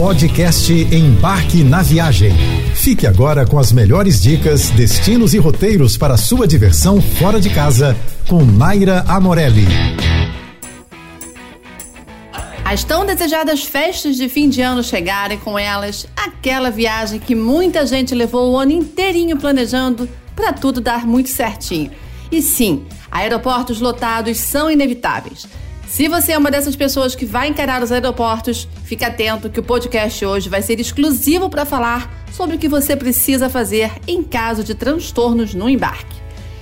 Podcast Embarque na Viagem. Fique agora com as melhores dicas, destinos e roteiros para sua diversão fora de casa com Naira Amorelli. As tão desejadas festas de fim de ano chegaram e com elas aquela viagem que muita gente levou o ano inteirinho planejando para tudo dar muito certinho. E sim, aeroportos lotados são inevitáveis. Se você é uma dessas pessoas que vai encarar os aeroportos, fique atento que o podcast hoje vai ser exclusivo para falar sobre o que você precisa fazer em caso de transtornos no embarque.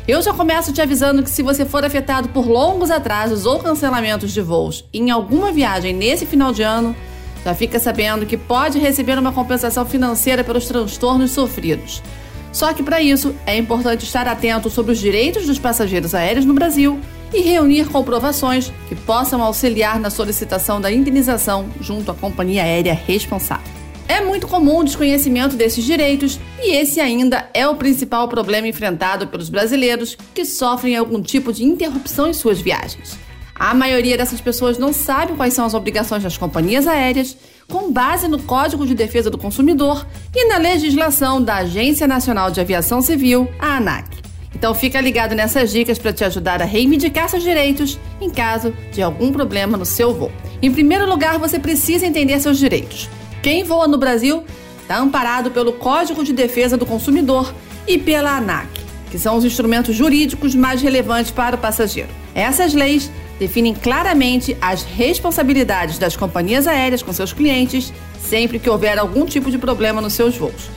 Eu já começo te avisando que se você for afetado por longos atrasos ou cancelamentos de voos em alguma viagem nesse final de ano, já fica sabendo que pode receber uma compensação financeira pelos transtornos sofridos. Só que para isso é importante estar atento sobre os direitos dos passageiros aéreos no Brasil e reunir comprovações que possam auxiliar na solicitação da indenização junto à companhia aérea responsável. É muito comum o desconhecimento desses direitos e esse ainda é o principal problema enfrentado pelos brasileiros que sofrem algum tipo de interrupção em suas viagens. A maioria dessas pessoas não sabe quais são as obrigações das companhias aéreas, com base no Código de Defesa do Consumidor e na legislação da Agência Nacional de Aviação Civil, a ANAC. Então fica ligado nessas dicas para te ajudar a reivindicar seus direitos em caso de algum problema no seu voo. Em primeiro lugar, você precisa entender seus direitos. Quem voa no Brasil está amparado pelo Código de Defesa do Consumidor e pela ANAC, que são os instrumentos jurídicos mais relevantes para o passageiro. Essas leis definem claramente as responsabilidades das companhias aéreas com seus clientes sempre que houver algum tipo de problema nos seus voos.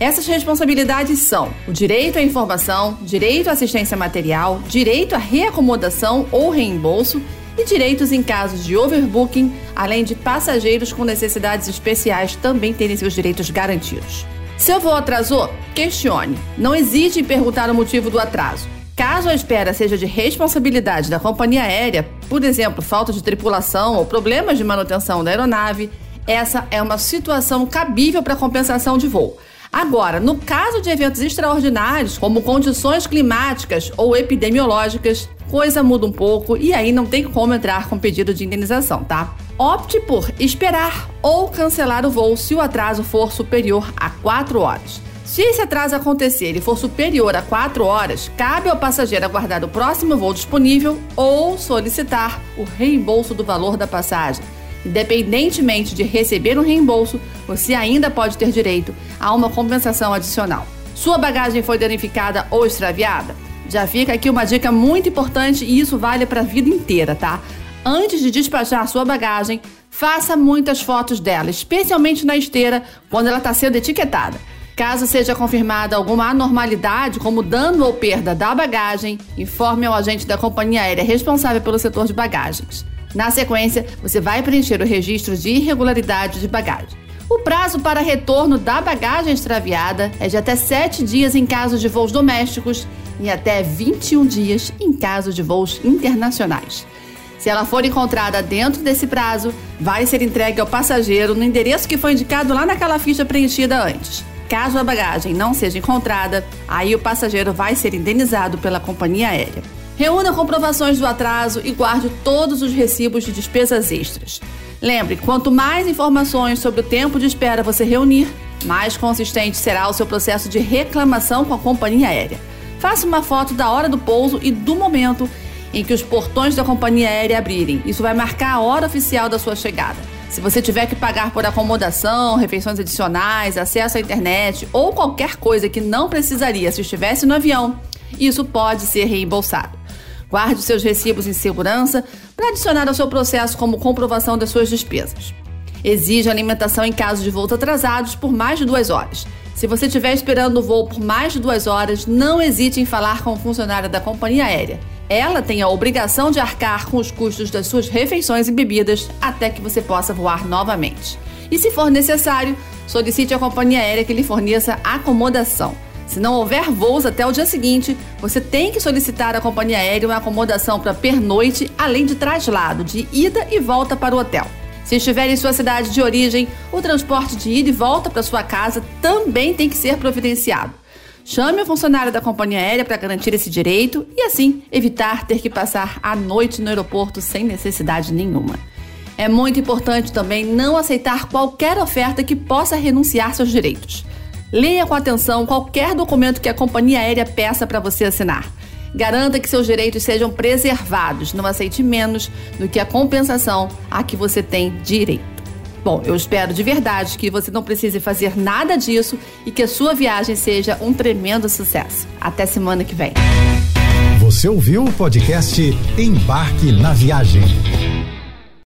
Essas responsabilidades são o direito à informação, direito à assistência material, direito à reacomodação ou reembolso e direitos em casos de overbooking, além de passageiros com necessidades especiais também terem seus direitos garantidos. Seu voo atrasou? Questione. Não hesite em perguntar o motivo do atraso. Caso a espera seja de responsabilidade da companhia aérea, por exemplo, falta de tripulação ou problemas de manutenção da aeronave, essa é uma situação cabível para compensação de voo. Agora, no caso de eventos extraordinários, como condições climáticas ou epidemiológicas, coisa muda um pouco e aí não tem como entrar com pedido de indenização, tá? Opte por esperar ou cancelar o voo se o atraso for superior a 4 horas. Se esse atraso acontecer e for superior a 4 horas, cabe ao passageiro aguardar o próximo voo disponível ou solicitar o reembolso do valor da passagem. Independentemente de receber um reembolso, você ainda pode ter direito a uma compensação adicional. Sua bagagem foi danificada ou extraviada? Já fica aqui uma dica muito importante e isso vale para a vida inteira, tá? Antes de despachar sua bagagem, faça muitas fotos dela, especialmente na esteira, quando ela está sendo etiquetada. Caso seja confirmada alguma anormalidade, como dano ou perda da bagagem, informe ao agente da companhia aérea responsável pelo setor de bagagens. Na sequência, você vai preencher o registro de irregularidade de bagagem. O prazo para retorno da bagagem extraviada é de até 7 dias em caso de voos domésticos e até 21 dias em caso de voos internacionais. Se ela for encontrada dentro desse prazo, vai ser entregue ao passageiro no endereço que foi indicado lá naquela ficha preenchida antes. Caso a bagagem não seja encontrada, aí o passageiro vai ser indenizado pela companhia aérea. Reúna comprovações do atraso e guarde todos os recibos de despesas extras. Lembre, quanto mais informações sobre o tempo de espera você reunir, mais consistente será o seu processo de reclamação com a companhia aérea. Faça uma foto da hora do pouso e do momento em que os portões da companhia aérea abrirem. Isso vai marcar a hora oficial da sua chegada. Se você tiver que pagar por acomodação, refeições adicionais, acesso à internet ou qualquer coisa que não precisaria se estivesse no avião, isso pode ser reembolsado. Guarde seus recibos em segurança para adicionar ao seu processo como comprovação das suas despesas. Exige alimentação em caso de voos atrasados por mais de duas horas. Se você estiver esperando o voo por mais de duas horas, não hesite em falar com o funcionário da companhia aérea. Ela tem a obrigação de arcar com os custos das suas refeições e bebidas até que você possa voar novamente. E se for necessário, solicite à companhia aérea que lhe forneça acomodação. Se não houver voos até o dia seguinte, você tem que solicitar à companhia aérea uma acomodação para pernoite, além de traslado de ida e volta para o hotel. Se estiver em sua cidade de origem, o transporte de ida e volta para sua casa também tem que ser providenciado. Chame o funcionário da companhia aérea para garantir esse direito e assim evitar ter que passar a noite no aeroporto sem necessidade nenhuma. É muito importante também não aceitar qualquer oferta que possa renunciar seus direitos. Leia com atenção qualquer documento que a companhia aérea peça para você assinar. Garanta que seus direitos sejam preservados. Não aceite menos do que a compensação a que você tem direito. Bom, eu espero de verdade que você não precise fazer nada disso e que a sua viagem seja um tremendo sucesso. Até semana que vem. Você ouviu o podcast Embarque na Viagem.